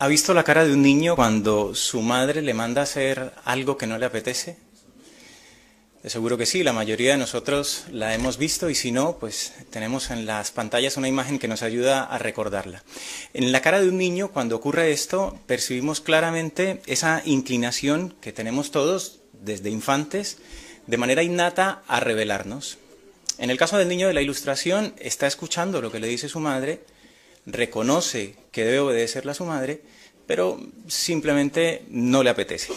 ¿Ha visto la cara de un niño cuando su madre le manda hacer algo que no le apetece? De seguro que sí, la mayoría de nosotros la hemos visto y si no, pues tenemos en las pantallas una imagen que nos ayuda a recordarla. En la cara de un niño, cuando ocurre esto, percibimos claramente esa inclinación que tenemos todos desde infantes, de manera innata, a revelarnos. En el caso del niño de la ilustración, está escuchando lo que le dice su madre, reconoce que debe obedecerle a su madre, pero simplemente no le apetece.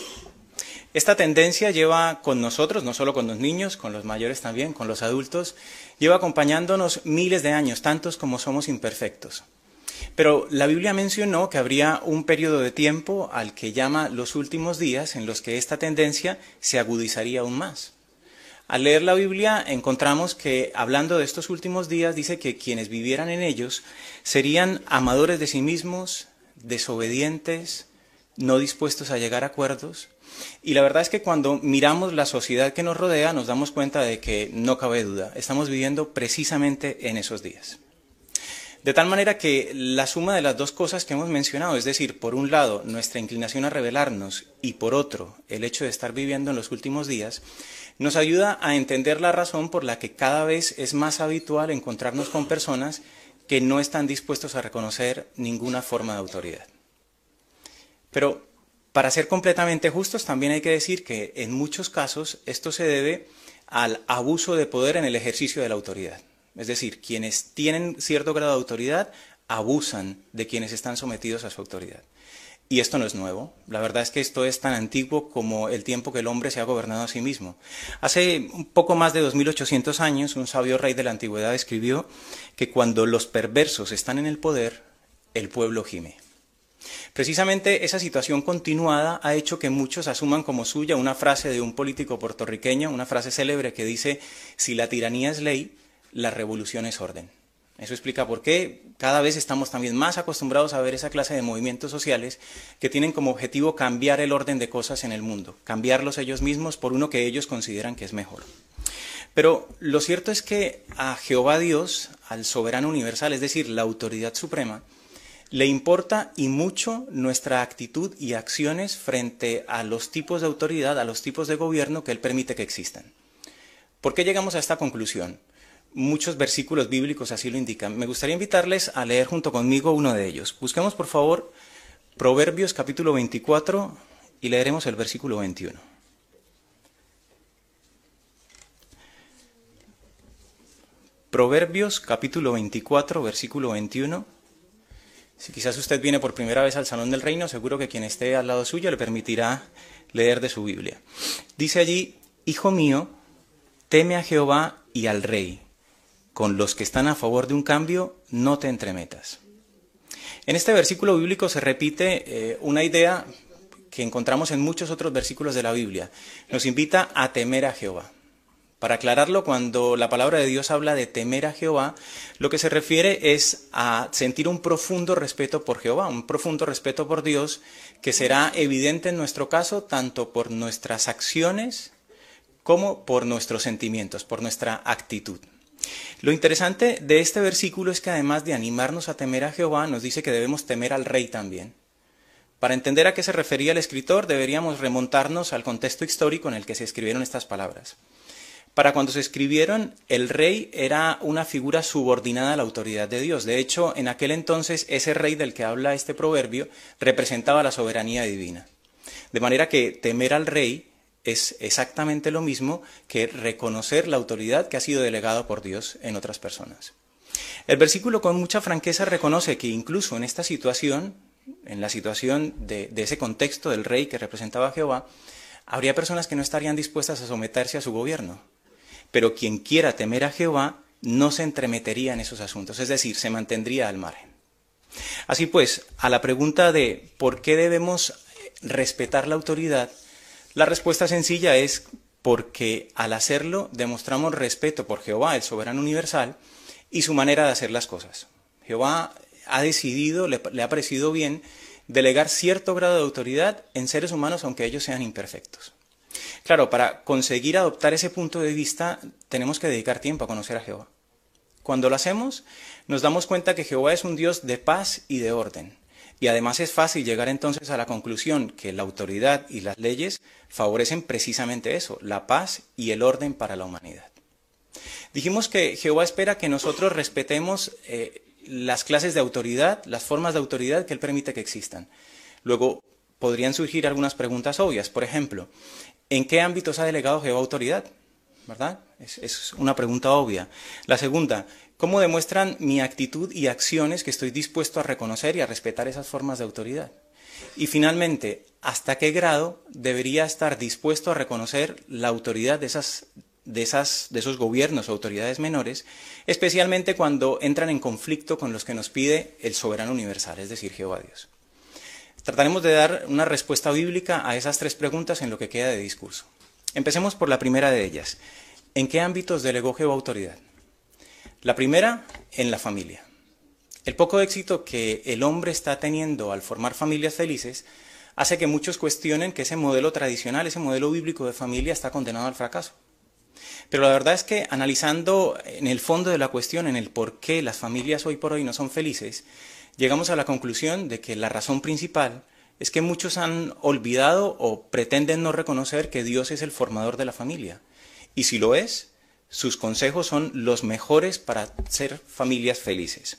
Esta tendencia lleva con nosotros, no solo con los niños, con los mayores también, con los adultos, lleva acompañándonos miles de años, tantos como somos imperfectos. Pero la Biblia mencionó que habría un periodo de tiempo al que llama los últimos días en los que esta tendencia se agudizaría aún más. Al leer la Biblia encontramos que, hablando de estos últimos días, dice que quienes vivieran en ellos serían amadores de sí mismos, desobedientes, no dispuestos a llegar a acuerdos. Y la verdad es que cuando miramos la sociedad que nos rodea nos damos cuenta de que no cabe duda, estamos viviendo precisamente en esos días. De tal manera que la suma de las dos cosas que hemos mencionado, es decir, por un lado nuestra inclinación a rebelarnos y por otro el hecho de estar viviendo en los últimos días, nos ayuda a entender la razón por la que cada vez es más habitual encontrarnos con personas que no están dispuestos a reconocer ninguna forma de autoridad. Pero para ser completamente justos, también hay que decir que en muchos casos esto se debe al abuso de poder en el ejercicio de la autoridad. Es decir, quienes tienen cierto grado de autoridad abusan de quienes están sometidos a su autoridad. Y esto no es nuevo. La verdad es que esto es tan antiguo como el tiempo que el hombre se ha gobernado a sí mismo. Hace un poco más de 2800 años, un sabio rey de la antigüedad escribió que cuando los perversos están en el poder, el pueblo gime. Precisamente esa situación continuada ha hecho que muchos asuman como suya una frase de un político puertorriqueño, una frase célebre que dice, si la tiranía es ley, la revolución es orden. Eso explica por qué cada vez estamos también más acostumbrados a ver esa clase de movimientos sociales que tienen como objetivo cambiar el orden de cosas en el mundo, cambiarlos ellos mismos por uno que ellos consideran que es mejor. Pero lo cierto es que a Jehová Dios, al soberano universal, es decir, la autoridad suprema, le importa y mucho nuestra actitud y acciones frente a los tipos de autoridad, a los tipos de gobierno que Él permite que existan. ¿Por qué llegamos a esta conclusión? Muchos versículos bíblicos así lo indican. Me gustaría invitarles a leer junto conmigo uno de ellos. Busquemos, por favor, Proverbios capítulo 24 y leeremos el versículo 21. Proverbios capítulo 24, versículo 21. Si quizás usted viene por primera vez al Salón del Reino, seguro que quien esté al lado suyo le permitirá leer de su Biblia. Dice allí, Hijo mío, teme a Jehová y al Rey con los que están a favor de un cambio, no te entremetas. En este versículo bíblico se repite eh, una idea que encontramos en muchos otros versículos de la Biblia. Nos invita a temer a Jehová. Para aclararlo, cuando la palabra de Dios habla de temer a Jehová, lo que se refiere es a sentir un profundo respeto por Jehová, un profundo respeto por Dios, que será evidente en nuestro caso tanto por nuestras acciones como por nuestros sentimientos, por nuestra actitud. Lo interesante de este versículo es que además de animarnos a temer a Jehová, nos dice que debemos temer al rey también. Para entender a qué se refería el escritor, deberíamos remontarnos al contexto histórico en el que se escribieron estas palabras. Para cuando se escribieron, el rey era una figura subordinada a la autoridad de Dios. De hecho, en aquel entonces, ese rey del que habla este proverbio representaba la soberanía divina. De manera que temer al rey es exactamente lo mismo que reconocer la autoridad que ha sido delegada por Dios en otras personas. El versículo con mucha franqueza reconoce que incluso en esta situación, en la situación de, ese contexto del rey que representaba a Jehová, habría personas que no estarían dispuestas a someterse a su gobierno. Pero quien quiera temer a Jehová no se entremetería en esos asuntos, es decir, se mantendría al margen. Así pues, a la pregunta de por qué debemos respetar la autoridad, la respuesta sencilla es porque al hacerlo demostramos respeto por Jehová, el soberano universal, y su manera de hacer las cosas. Jehová ha decidido, le, ha parecido bien, delegar cierto grado de autoridad en seres humanos aunque ellos sean imperfectos. Claro, para conseguir adoptar ese punto de vista tenemos que dedicar tiempo a conocer a Jehová. Cuando lo hacemos, nos damos cuenta que Jehová es un Dios de paz y de orden, Y además es fácil llegar entonces a la conclusión que la autoridad y las leyes favorecen precisamente eso, la paz y el orden para la humanidad. Dijimos que Jehová espera que nosotros respetemos eh, las clases de autoridad, las formas de autoridad que Él permite que existan. Luego, podrían surgir algunas preguntas obvias. Por ejemplo, ¿en qué ámbitos ha delegado Jehová autoridad? ¿Verdad? Es, es, una pregunta obvia. La segunda, ¿cómo demuestran mi actitud y acciones que estoy dispuesto a reconocer y a respetar esas formas de autoridad? Y finalmente, ¿hasta qué grado debería estar dispuesto a reconocer la autoridad de esas de, esos gobiernos o autoridades menores, especialmente cuando entran en conflicto con los que nos pide el soberano universal, es decir, Jehová Dios. Trataremos de dar una respuesta bíblica a esas tres preguntas en lo que queda de discurso. Empecemos por la primera de ellas. ¿En qué ámbitos delegó Jehová autoridad? La primera, en la familia. El poco éxito que el hombre está teniendo al formar familias felices hace que muchos cuestionen que ese modelo tradicional, ese modelo bíblico de familia está condenado al fracaso. Pero la verdad es que analizando en el fondo de la cuestión, en el por qué las familias hoy por hoy no son felices, llegamos a la conclusión de que la razón principal es que muchos han olvidado o pretenden no reconocer que Dios es el formador de la familia. Y si lo es, sus consejos son los mejores para ser familias felices.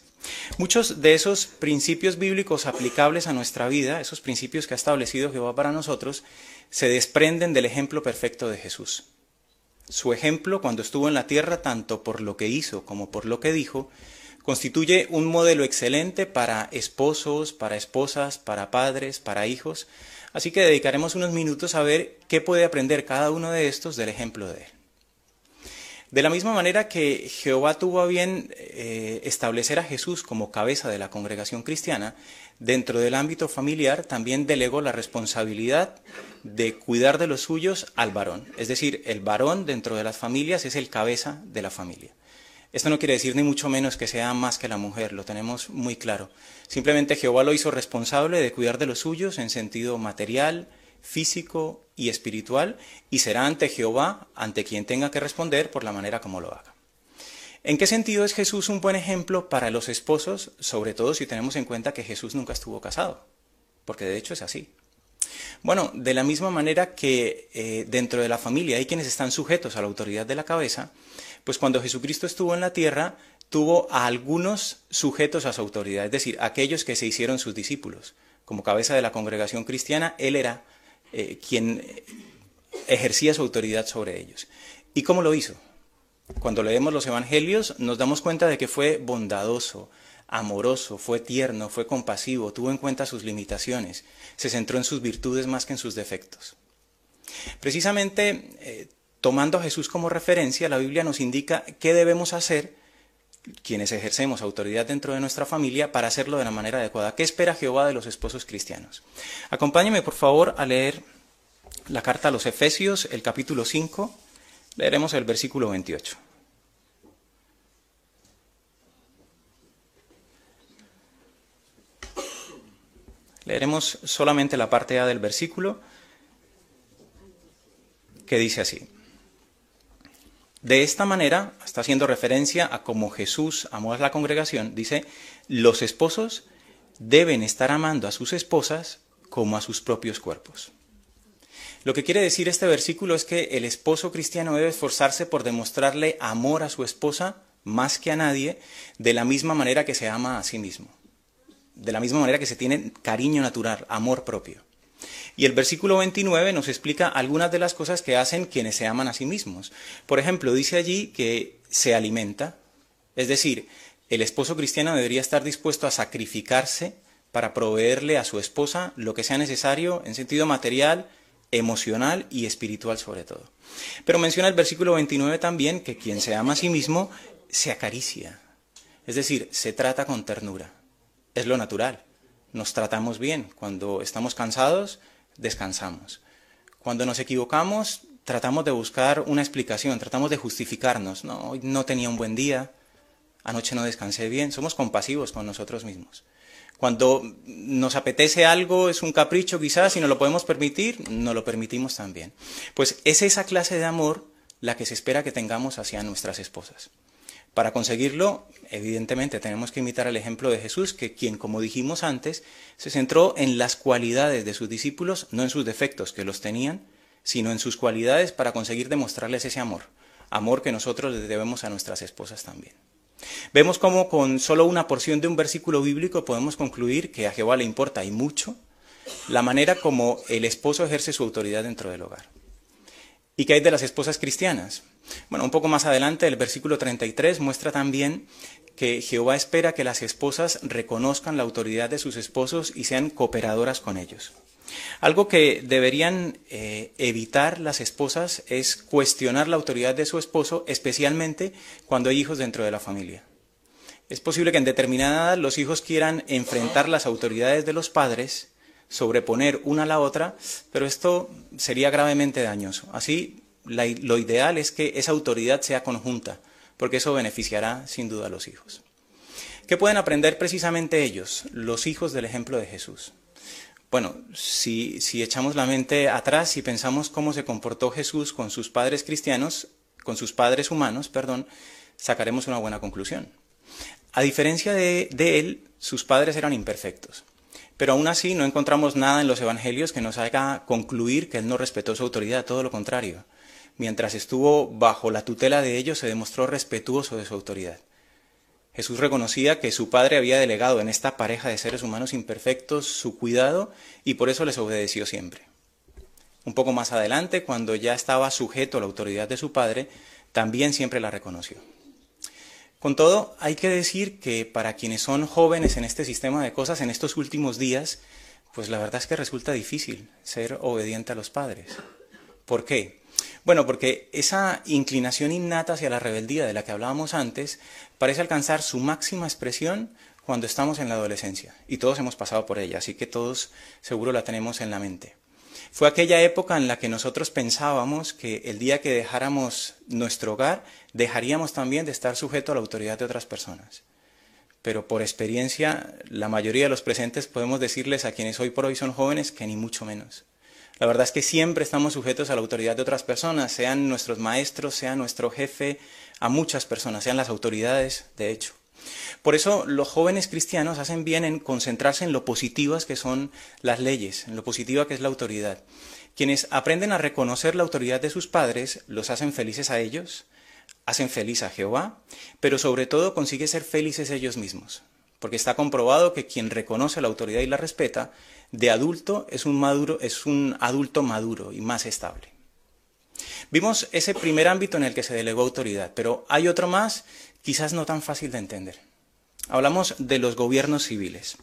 Muchos de esos principios bíblicos aplicables a nuestra vida, esos principios que ha establecido Jehová para nosotros, se desprenden del ejemplo perfecto de Jesús. Su ejemplo cuando estuvo en la tierra, tanto por lo que hizo como por lo que dijo, constituye un modelo excelente para esposos, para esposas, para padres, para hijos. Así que dedicaremos unos minutos a ver qué puede aprender cada uno de estos del ejemplo de él. De la misma manera que Jehová tuvo a bien eh, establecer a Jesús como cabeza de la congregación cristiana, dentro del ámbito familiar también delegó la responsabilidad de cuidar de los suyos al varón. Es decir, el varón dentro de las familias es el cabeza de la familia. Esto no quiere decir ni mucho menos que sea más que la mujer, lo tenemos muy claro. Simplemente Jehová lo hizo responsable de cuidar de los suyos en sentido material, físico y espiritual, y será ante Jehová, ante quien tenga que responder por la manera como lo haga. ¿En qué sentido es Jesús un buen ejemplo para los esposos, sobre todo si tenemos en cuenta que Jesús nunca estuvo casado? Porque de hecho es así. Bueno, de la misma manera que eh, dentro de la familia hay quienes están sujetos a la autoridad de la cabeza, pues cuando Jesucristo estuvo en la tierra, tuvo a algunos sujetos a su autoridad, es decir, aquellos que se hicieron sus discípulos. Como cabeza de la congregación cristiana, él era eh, quien ejercía su autoridad sobre ellos. ¿Y cómo lo hizo? Cuando leemos los evangelios nos damos cuenta de que fue bondadoso, amoroso, fue tierno, fue compasivo, tuvo en cuenta sus limitaciones, se centró en sus virtudes más que en sus defectos. Precisamente, eh, tomando a Jesús como referencia, la Biblia nos indica qué debemos hacer quienes ejercemos autoridad dentro de nuestra familia para hacerlo de la manera adecuada. ¿Qué espera Jehová de los esposos cristianos? Acompáñeme, por favor, a leer la carta a los Efesios, el capítulo 5, leeremos el versículo 28. Leeremos solamente la parte A del versículo que dice así. De esta manera, está haciendo referencia a cómo Jesús amó a la congregación, dice, los esposos deben estar amando a sus esposas como a sus propios cuerpos. Lo que quiere decir este versículo es que el esposo cristiano debe esforzarse por demostrarle amor a su esposa más que a nadie, de la misma manera que se ama a sí mismo de la misma manera que se tiene cariño natural, amor propio. Y el versículo 29 nos explica algunas de las cosas que hacen quienes se aman a sí mismos. Por ejemplo, dice allí que se alimenta, es decir, el esposo cristiano debería estar dispuesto a sacrificarse para proveerle a su esposa lo que sea necesario en sentido material, emocional y espiritual sobre todo. Pero menciona el versículo 29 también que quien se ama a sí mismo se acaricia, es decir, se trata con ternura es lo natural. Nos tratamos bien. Cuando estamos cansados, descansamos. Cuando nos equivocamos, tratamos de buscar una explicación, tratamos de justificarnos. No, hoy no tenía un buen día, anoche no descansé bien. Somos compasivos con nosotros mismos. Cuando nos apetece algo, es un capricho quizás, y no lo podemos permitir, no lo permitimos también. Pues es esa clase de amor la que se espera que tengamos hacia nuestras esposas. Para conseguirlo, evidentemente tenemos que imitar el ejemplo de Jesús, que quien, como dijimos antes, se centró en las cualidades de sus discípulos, no en sus defectos, que los tenían, sino en sus cualidades para conseguir demostrarles ese amor, amor que nosotros les debemos a nuestras esposas también. Vemos cómo con solo una porción de un versículo bíblico podemos concluir que a Jehová le importa y mucho la manera como el esposo ejerce su autoridad dentro del hogar. ¿Y qué hay de las esposas cristianas? Bueno, un poco más adelante el versículo 33 muestra también que Jehová espera que las esposas reconozcan la autoridad de sus esposos y sean cooperadoras con ellos. Algo que deberían eh, evitar las esposas es cuestionar la autoridad de su esposo, especialmente cuando hay hijos dentro de la familia. Es posible que en determinada edad los hijos quieran enfrentar las autoridades de los padres, sobreponer una a la otra, pero esto sería gravemente dañoso. Así, lo ideal es que esa autoridad sea conjunta, porque eso beneficiará sin duda a los hijos. ¿Qué pueden aprender precisamente ellos, los hijos del ejemplo de Jesús? Bueno, si, echamos la mente atrás y pensamos cómo se comportó Jesús con sus padres cristianos, con sus padres humanos, perdón, sacaremos una buena conclusión. A diferencia de, de él, sus padres eran imperfectos. Pero aún así no encontramos nada en los evangelios que nos haga concluir que él no respetó su autoridad, todo lo contrario. Mientras estuvo bajo la tutela de ellos, se demostró respetuoso de su autoridad. Jesús reconocía que su Padre había delegado en esta pareja de seres humanos imperfectos su cuidado y por eso les obedeció siempre. Un poco más adelante, cuando ya estaba sujeto a la autoridad de su Padre, también siempre la reconoció. Con todo, hay que decir que para quienes son jóvenes en este sistema de cosas en estos últimos días, pues la verdad es que resulta difícil ser obediente a los padres. ¿Por qué? Bueno, porque esa inclinación innata hacia la rebeldía de la que hablábamos antes parece alcanzar su máxima expresión cuando estamos en la adolescencia. Y todos hemos pasado por ella, así que todos seguro la tenemos en la mente. Fue aquella época en la que nosotros pensábamos que el día que dejáramos nuestro hogar, dejaríamos también de estar sujeto a la autoridad de otras personas. Pero por experiencia, la mayoría de los presentes podemos decirles a quienes hoy por hoy son jóvenes que ni mucho menos. La verdad es que siempre estamos sujetos a la autoridad de otras personas, sean nuestros maestros, sea nuestro jefe, a muchas personas, sean las autoridades, de hecho. Por eso los jóvenes cristianos hacen bien en concentrarse en lo positivas que son las leyes, en lo positiva que es la autoridad. Quienes aprenden a reconocer la autoridad de sus padres los hacen felices a ellos, hacen feliz a Jehová, pero sobre todo consigue ser felices ellos mismos, porque está comprobado que quien reconoce la autoridad y la respeta de adulto es un, adulto maduro y más estable. Vimos ese primer ámbito en el que se delegó autoridad, pero hay otro más, quizás no tan fácil de entender. Hablamos de los gobiernos civiles.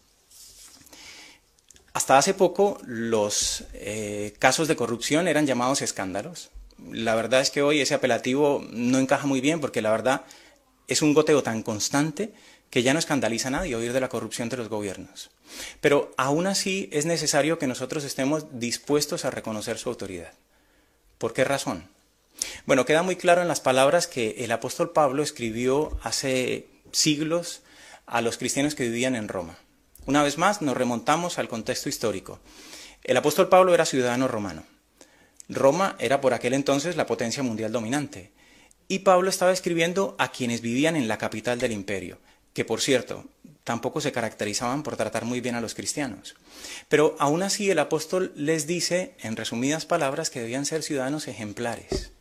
Hasta hace poco los eh, casos de corrupción eran llamados escándalos. La verdad es que hoy ese apelativo no encaja muy bien porque la verdad es un goteo tan constante que ya no escandaliza a nadie oír de la corrupción de los gobiernos. Pero aún así es necesario que nosotros estemos dispuestos a reconocer su autoridad. ¿Por qué razón? Bueno, queda muy claro en las palabras que el apóstol Pablo escribió hace siglos a los cristianos que vivían en Roma. Una vez más, nos remontamos al contexto histórico. El apóstol Pablo era ciudadano romano. Roma era por aquel entonces la potencia mundial dominante. Y Pablo estaba escribiendo a quienes vivían en la capital del imperio que por cierto, tampoco se caracterizaban por tratar muy bien a los cristianos. Pero aún así el apóstol les dice, en resumidas palabras, que debían ser ciudadanos ejemplares.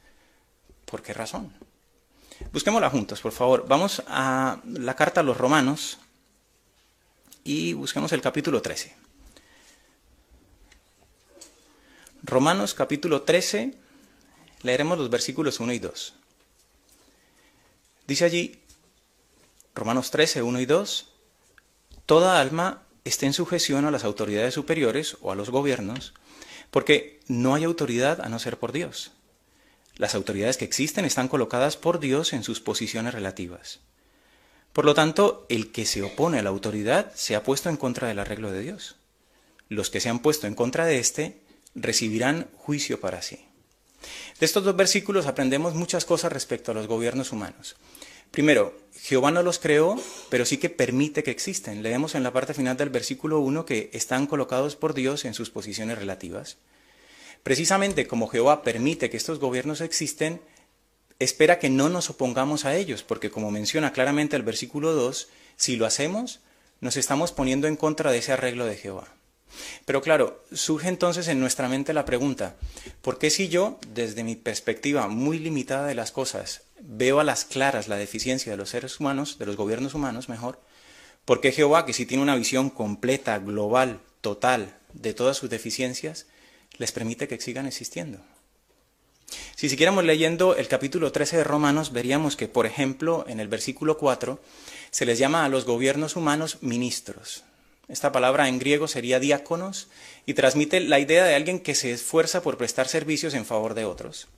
¿Por qué razón? Busquémosla juntos, por favor. Vamos a la carta a los romanos y busquemos el capítulo 13. Romanos capítulo 13, leeremos los versículos 1 y 2. Dice allí, Romanos 13, 1 y 2, toda alma esté en sujeción a las autoridades superiores o a los gobiernos, porque no hay autoridad a no ser por Dios. Las autoridades que existen están colocadas por Dios en sus posiciones relativas. Por lo tanto, el que se opone a la autoridad se ha puesto en contra del arreglo de Dios. Los que se han puesto en contra de éste recibirán juicio para sí. De estos dos versículos aprendemos muchas cosas respecto a los gobiernos humanos. Primero, Jehová no los creó, pero sí que permite que existen. Leemos en la parte final del versículo 1 que están colocados por Dios en sus posiciones relativas. Precisamente como Jehová permite que estos gobiernos existen, espera que no nos opongamos a ellos, porque como menciona claramente el versículo 2, si lo hacemos, nos estamos poniendo en contra de ese arreglo de Jehová. Pero claro, surge entonces en nuestra mente la pregunta, ¿por qué si yo, desde mi perspectiva muy limitada de las cosas, veo a las claras la deficiencia de los seres humanos, de los gobiernos humanos mejor, ¿por qué Jehová, que sí tiene una visión completa, global, total, de todas sus deficiencias, les permite que sigan existiendo? Si siguiéramos leyendo el capítulo 13 de Romanos, veríamos que, por ejemplo, en el versículo 4, se les llama a los gobiernos humanos ministros. Esta palabra en griego sería diáconos y transmite la idea de alguien que se esfuerza por prestar servicios en favor de otros.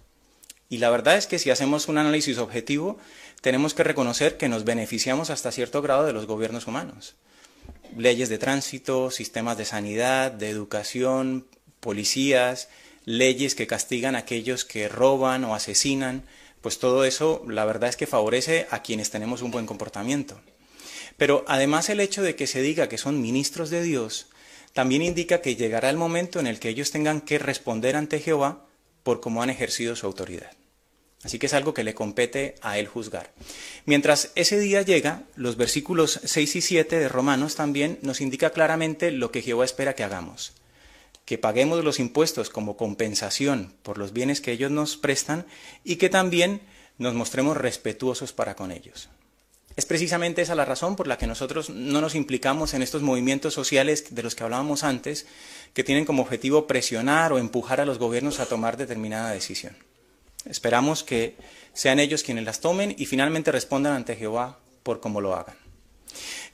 Y la verdad es que si hacemos un análisis objetivo, tenemos que reconocer que nos beneficiamos hasta cierto grado de los gobiernos humanos. Leyes de tránsito, sistemas de sanidad, de educación, policías, leyes que castigan a aquellos que roban o asesinan, pues todo eso la verdad es que favorece a quienes tenemos un buen comportamiento. Pero además el hecho de que se diga que son ministros de Dios también indica que llegará el momento en el que ellos tengan que responder ante Jehová por cómo han ejercido su autoridad. Así que es algo que le compete a él juzgar. Mientras ese día llega, los versículos 6 y 7 de Romanos también nos indica claramente lo que Jehová espera que hagamos que paguemos los impuestos como compensación por los bienes que ellos nos prestan y que también nos mostremos respetuosos para con ellos. Es precisamente esa la razón por la que nosotros no nos implicamos en estos movimientos sociales de los que hablábamos antes, que tienen como objetivo presionar o empujar a los gobiernos a tomar determinada decisión. Esperamos que sean ellos quienes las tomen y finalmente respondan ante Jehová por cómo lo hagan.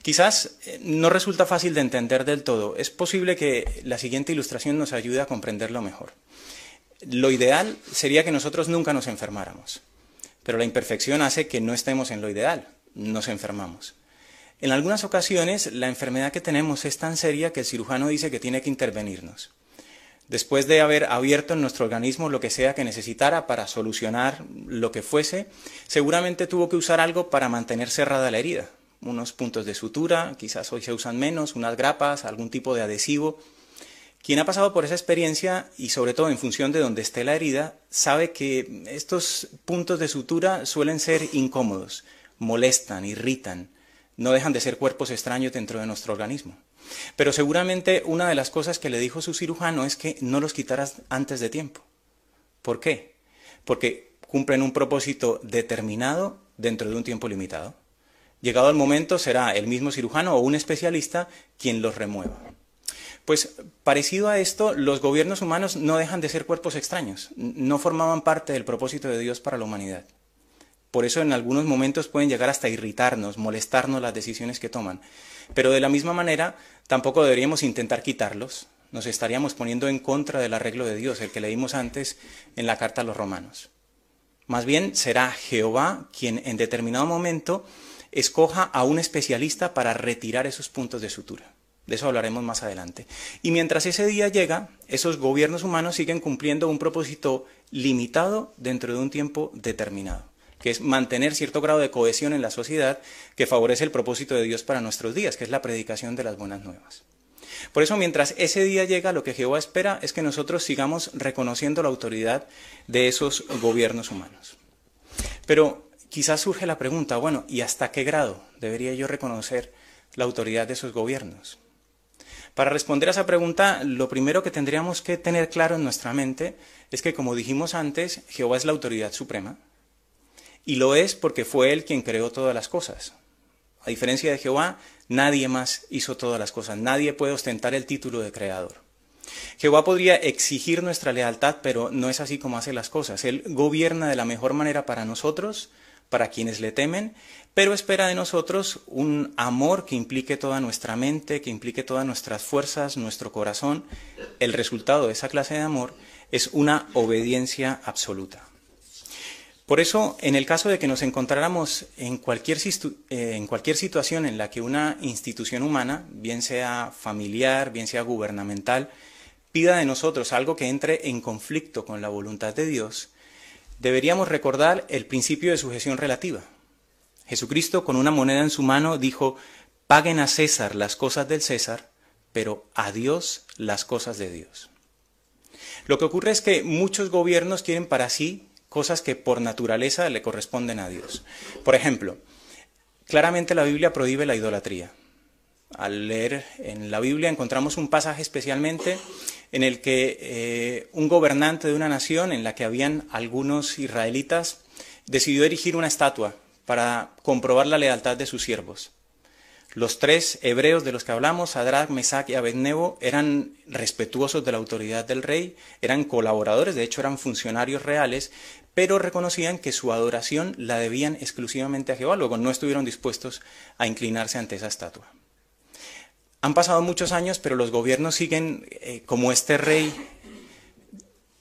Quizás eh, no resulta fácil de entender del todo. Es posible que la siguiente ilustración nos ayude a comprenderlo mejor. Lo ideal sería que nosotros nunca nos enfermáramos, pero la imperfección hace que no estemos en lo ideal, nos enfermamos. En algunas ocasiones la enfermedad que tenemos es tan seria que el cirujano dice que tiene que intervenirnos. Después de haber abierto en nuestro organismo lo que sea que necesitara para solucionar lo que fuese, seguramente tuvo que usar algo para mantener cerrada la herida unos puntos de sutura, quizás hoy se usan menos, unas grapas, algún tipo de adhesivo. Quien ha pasado por esa experiencia y sobre todo en función de donde esté la herida, sabe que estos puntos de sutura suelen ser incómodos, molestan, irritan, no dejan de ser cuerpos extraños dentro de nuestro organismo. Pero seguramente una de las cosas que le dijo su cirujano es que no los quitaras antes de tiempo. ¿Por qué? Porque cumplen un propósito determinado dentro de un tiempo limitado. Llegado el momento será el mismo cirujano o un especialista quien los remueva. Pues parecido a esto, los gobiernos humanos no dejan de ser cuerpos extraños, no formaban parte del propósito de Dios para la humanidad. Por eso en algunos momentos pueden llegar hasta irritarnos, molestarnos las decisiones que toman. Pero de la misma manera, tampoco deberíamos intentar quitarlos. Nos estaríamos poniendo en contra del arreglo de Dios, el que leímos antes en la carta a los romanos. Más bien será Jehová quien en determinado momento escoja a un especialista para retirar esos puntos de sutura. De eso hablaremos más adelante. Y mientras ese día llega, esos gobiernos humanos siguen cumpliendo un propósito limitado dentro de un tiempo determinado, que es mantener cierto grado de cohesión en la sociedad que favorece el propósito de Dios para nuestros días, que es la predicación de las buenas nuevas. Por eso, mientras ese día llega, lo que Jehová espera es que nosotros sigamos reconociendo la autoridad de esos gobiernos humanos. Pero quizás surge la pregunta, bueno, ¿y hasta qué grado debería yo reconocer la autoridad de esos gobiernos? Para responder a esa pregunta, lo primero que tendríamos que tener claro en nuestra mente es que, como dijimos antes, Jehová es la autoridad suprema. Y lo es porque fue Él quien creó todas las cosas. A diferencia de Jehová, nadie más hizo todas las cosas. Nadie puede ostentar el título de creador. Jehová podría exigir nuestra lealtad, pero no es así como hace las cosas. Él gobierna de la mejor manera para nosotros para quienes le temen, pero espera de nosotros un amor que implique toda nuestra mente, que implique todas nuestras fuerzas, nuestro corazón. El resultado de esa clase de amor es una obediencia absoluta. Por eso, en el caso de que nos encontráramos en cualquier, eh, en cualquier situación en la que una institución humana, bien sea familiar, bien sea gubernamental, pida de nosotros algo que entre en conflicto con la voluntad de Dios, deberíamos recordar el principio de sujeción relativa. Jesucristo con una moneda en su mano dijo, paguen a César las cosas del César, pero a Dios las cosas de Dios. Lo que ocurre es que muchos gobiernos quieren para sí cosas que por naturaleza le corresponden a Dios. Por ejemplo, claramente la Biblia prohíbe la idolatría. Al leer en la Biblia encontramos un pasaje especialmente en el que eh, un gobernante de una nación en la que habían algunos israelitas decidió erigir una estatua para comprobar la lealtad de sus siervos. Los tres hebreos de los que hablamos, Sadrach, Mesach y Abednego, eran respetuosos de la autoridad del rey, eran colaboradores, de hecho eran funcionarios reales, pero reconocían que su adoración la debían exclusivamente a Jehová, luego no estuvieron dispuestos a inclinarse ante esa estatua. Han pasado muchos años, pero los gobiernos siguen eh, como este rey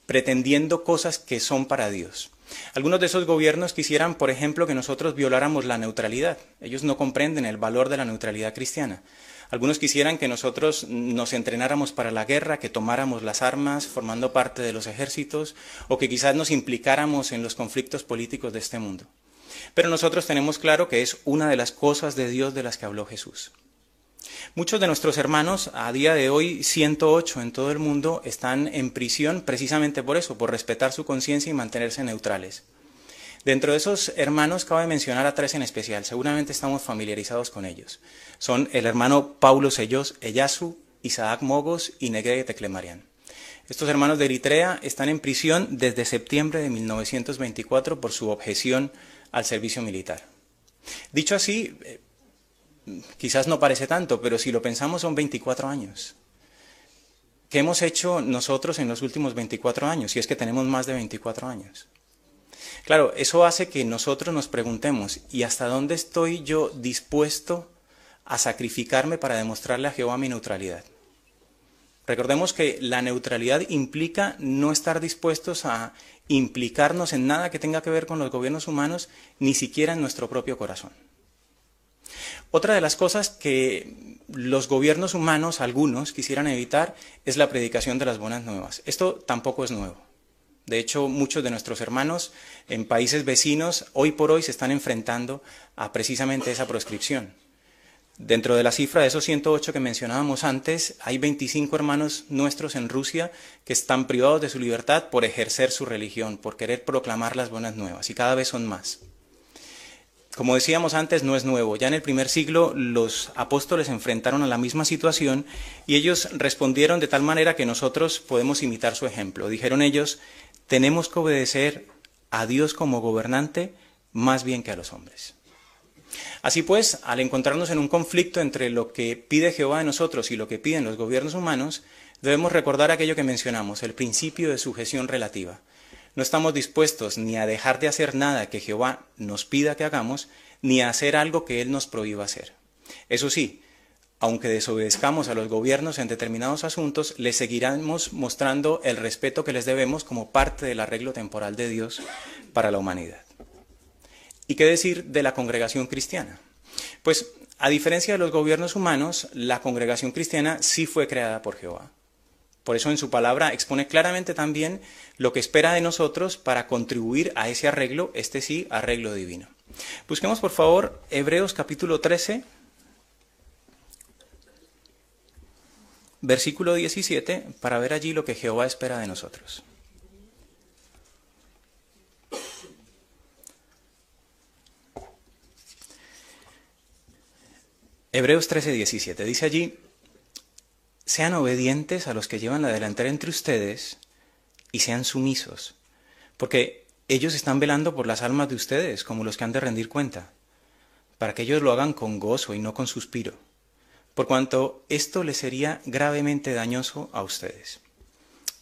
pretendiendo cosas que son para Dios. Algunos de esos gobiernos quisieran, por ejemplo, que nosotros violáramos la neutralidad. Ellos no comprenden el valor de la neutralidad cristiana. Algunos quisieran que nosotros nos entrenáramos para la guerra, que tomáramos las armas formando parte de los ejércitos o que quizás nos implicáramos en los conflictos políticos de este mundo. Pero nosotros tenemos claro que es una de las cosas de Dios de las que habló Jesús. Muchos de nuestros hermanos, a día de hoy 108 en todo el mundo, están en prisión precisamente por eso, por respetar su conciencia y mantenerse neutrales. Dentro de esos hermanos cabe mencionar a tres en especial, seguramente estamos familiarizados con ellos. Son el hermano Paulo Sellos Eyasu, Isaac Mogos y Negrete Teclemarian. Estos hermanos de Eritrea están en prisión desde septiembre de 1924 por su objeción al servicio militar. Dicho así, eh, quizás no parece tanto, pero si lo pensamos son 24 años. ¿Qué hemos hecho nosotros en los últimos 24 años? Si es que tenemos más de 24 años. Claro, eso hace que nosotros nos preguntemos, ¿y hasta dónde estoy yo dispuesto a sacrificarme para demostrarle a Jehová mi neutralidad? Recordemos que la neutralidad implica no estar dispuestos a implicarnos en nada que tenga que ver con los gobiernos humanos, ni siquiera en nuestro propio corazón. Otra de las cosas que los gobiernos humanos, algunos, quisieran evitar es la predicación de las buenas nuevas. Esto tampoco es nuevo. De hecho, muchos de nuestros hermanos en países vecinos hoy por hoy se están enfrentando a precisamente esa proscripción. Dentro de la cifra de esos 108 que mencionábamos antes, hay 25 hermanos nuestros en Rusia que están privados de su libertad por ejercer su religión, por querer proclamar las buenas nuevas, y cada vez son más. Como decíamos antes, no es nuevo. Ya en el primer siglo los apóstoles se enfrentaron a la misma situación y ellos respondieron de tal manera que nosotros podemos imitar su ejemplo. Dijeron ellos, tenemos que obedecer a Dios como gobernante más bien que a los hombres. Así pues, al encontrarnos en un conflicto entre lo que pide Jehová de nosotros y lo que piden los gobiernos humanos, debemos recordar aquello que mencionamos, el principio de sujeción relativa. No estamos dispuestos ni a dejar de hacer nada que Jehová nos pida que hagamos, ni a hacer algo que Él nos prohíba hacer. Eso sí, aunque desobedezcamos a los gobiernos en determinados asuntos, les seguiremos mostrando el respeto que les debemos como parte del arreglo temporal de Dios para la humanidad. ¿Y qué decir de la congregación cristiana? Pues, a diferencia de los gobiernos humanos, la congregación cristiana sí fue creada por Jehová. Por eso en su palabra expone claramente también lo que espera de nosotros para contribuir a ese arreglo, este sí, arreglo divino. Busquemos por favor Hebreos capítulo 13, versículo 17, para ver allí lo que Jehová espera de nosotros. Hebreos 13, 17. Dice allí, sean obedientes a los que llevan la delantera entre ustedes y sean sumisos, porque ellos están velando por las almas de ustedes, como los que han de rendir cuenta, para que ellos lo hagan con gozo y no con suspiro, por cuanto esto les sería gravemente dañoso a ustedes.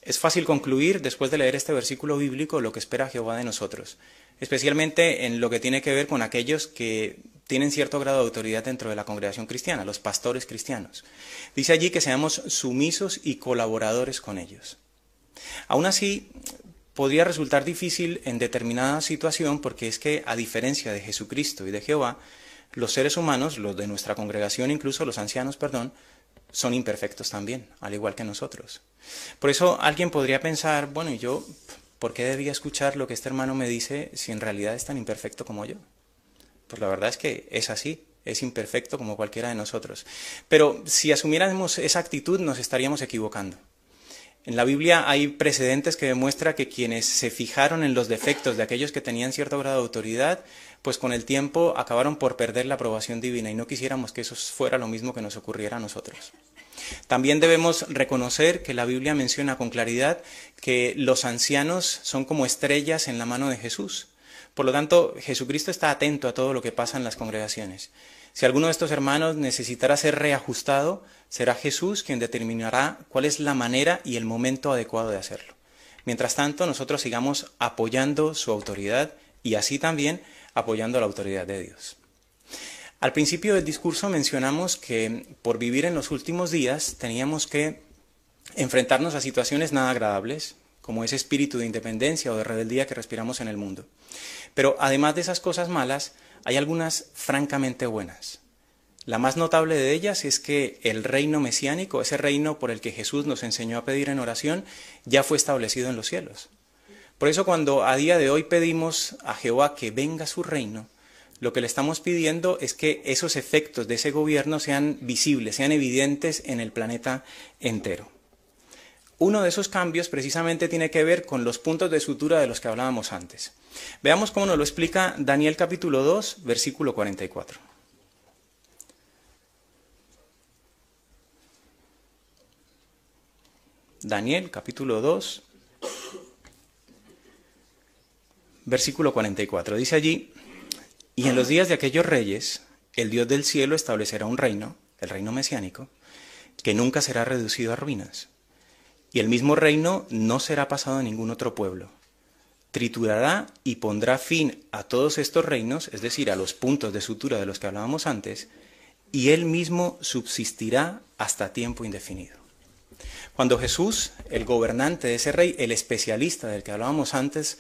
Es fácil concluir, después de leer este versículo bíblico, lo que espera Jehová de nosotros, especialmente en lo que tiene que ver con aquellos que tienen cierto grado de autoridad dentro de la congregación cristiana, los pastores cristianos. Dice allí que seamos sumisos y colaboradores con ellos. Aún así, podría resultar difícil en determinada situación porque es que, a diferencia de Jesucristo y de Jehová, los seres humanos, los de nuestra congregación, incluso los ancianos, perdón, son imperfectos también, al igual que nosotros. Por eso alguien podría pensar, bueno, ¿y yo por qué debía escuchar lo que este hermano me dice si en realidad es tan imperfecto como yo? Pues la verdad es que es así, es imperfecto como cualquiera de nosotros. Pero si asumiéramos esa actitud nos estaríamos equivocando. En la Biblia hay precedentes que demuestran que quienes se fijaron en los defectos de aquellos que tenían cierto grado de autoridad, pues con el tiempo acabaron por perder la aprobación divina y no quisiéramos que eso fuera lo mismo que nos ocurriera a nosotros. También debemos reconocer que la Biblia menciona con claridad que los ancianos son como estrellas en la mano de Jesús. Por lo tanto, Jesucristo está atento a todo lo que pasa en las congregaciones. Si alguno de estos hermanos necesitara ser reajustado, será Jesús quien determinará cuál es la manera y el momento adecuado de hacerlo. Mientras tanto, nosotros sigamos apoyando su autoridad y así también apoyando la autoridad de Dios. Al principio del discurso mencionamos que por vivir en los últimos días teníamos que enfrentarnos a situaciones nada agradables, como ese espíritu de independencia o de rebeldía que respiramos en el mundo. Pero además de esas cosas malas, hay algunas francamente buenas. La más notable de ellas es que el reino mesiánico, ese reino por el que Jesús nos enseñó a pedir en oración, ya fue establecido en los cielos. Por eso cuando a día de hoy pedimos a Jehová que venga su reino, lo que le estamos pidiendo es que esos efectos de ese gobierno sean visibles, sean evidentes en el planeta entero. Uno de esos cambios precisamente tiene que ver con los puntos de sutura de los que hablábamos antes. Veamos cómo nos lo explica Daniel capítulo 2, versículo 44. Daniel capítulo 2, versículo 44. Dice allí, y en los días de aquellos reyes, el Dios del cielo establecerá un reino, el reino mesiánico, que nunca será reducido a ruinas. Y el mismo reino no será pasado a ningún otro pueblo. Triturará y pondrá fin a todos estos reinos, es decir, a los puntos de sutura de los que hablábamos antes, y él mismo subsistirá hasta tiempo indefinido. Cuando Jesús, el gobernante de ese rey, el especialista del que hablábamos antes,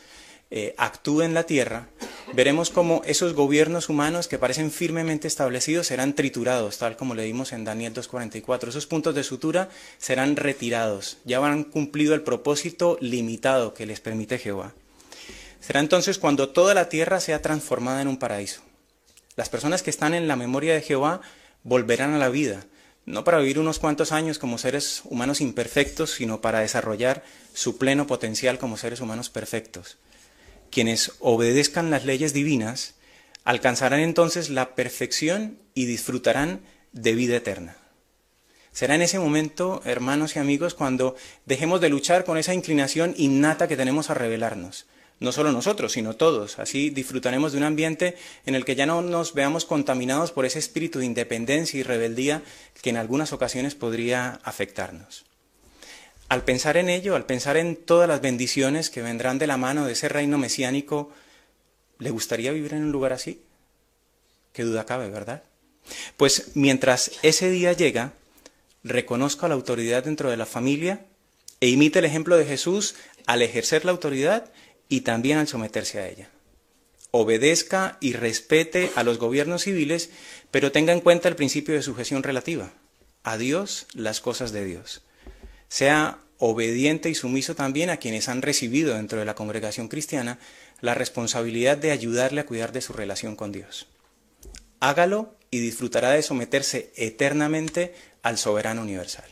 eh, actúe en la tierra, veremos cómo esos gobiernos humanos que parecen firmemente establecidos serán triturados, tal como leímos en Daniel 2.44. Esos puntos de sutura serán retirados, ya habrán cumplido el propósito limitado que les permite Jehová. Será entonces cuando toda la tierra sea transformada en un paraíso. Las personas que están en la memoria de Jehová volverán a la vida, no para vivir unos cuantos años como seres humanos imperfectos, sino para desarrollar su pleno potencial como seres humanos perfectos. Quienes obedezcan las leyes divinas alcanzarán entonces la perfección y disfrutarán de vida eterna. Será en ese momento, hermanos y amigos, cuando dejemos de luchar con esa inclinación innata que tenemos a rebelarnos. No solo nosotros, sino todos. Así disfrutaremos de un ambiente en el que ya no nos veamos contaminados por ese espíritu de independencia y rebeldía que en algunas ocasiones podría afectarnos. Al pensar en ello, al pensar en todas las bendiciones que vendrán de la mano de ese reino mesiánico, ¿le gustaría vivir en un lugar así? Qué duda cabe, ¿verdad? Pues mientras ese día llega, reconozca la autoridad dentro de la familia e imite el ejemplo de Jesús al ejercer la autoridad y también al someterse a ella. Obedezca y respete a los gobiernos civiles, pero tenga en cuenta el principio de sujeción relativa. A Dios las cosas de Dios sea obediente y sumiso también a quienes han recibido dentro de la congregación cristiana la responsabilidad de ayudarle a cuidar de su relación con Dios. Hágalo y disfrutará de someterse eternamente al soberano universal.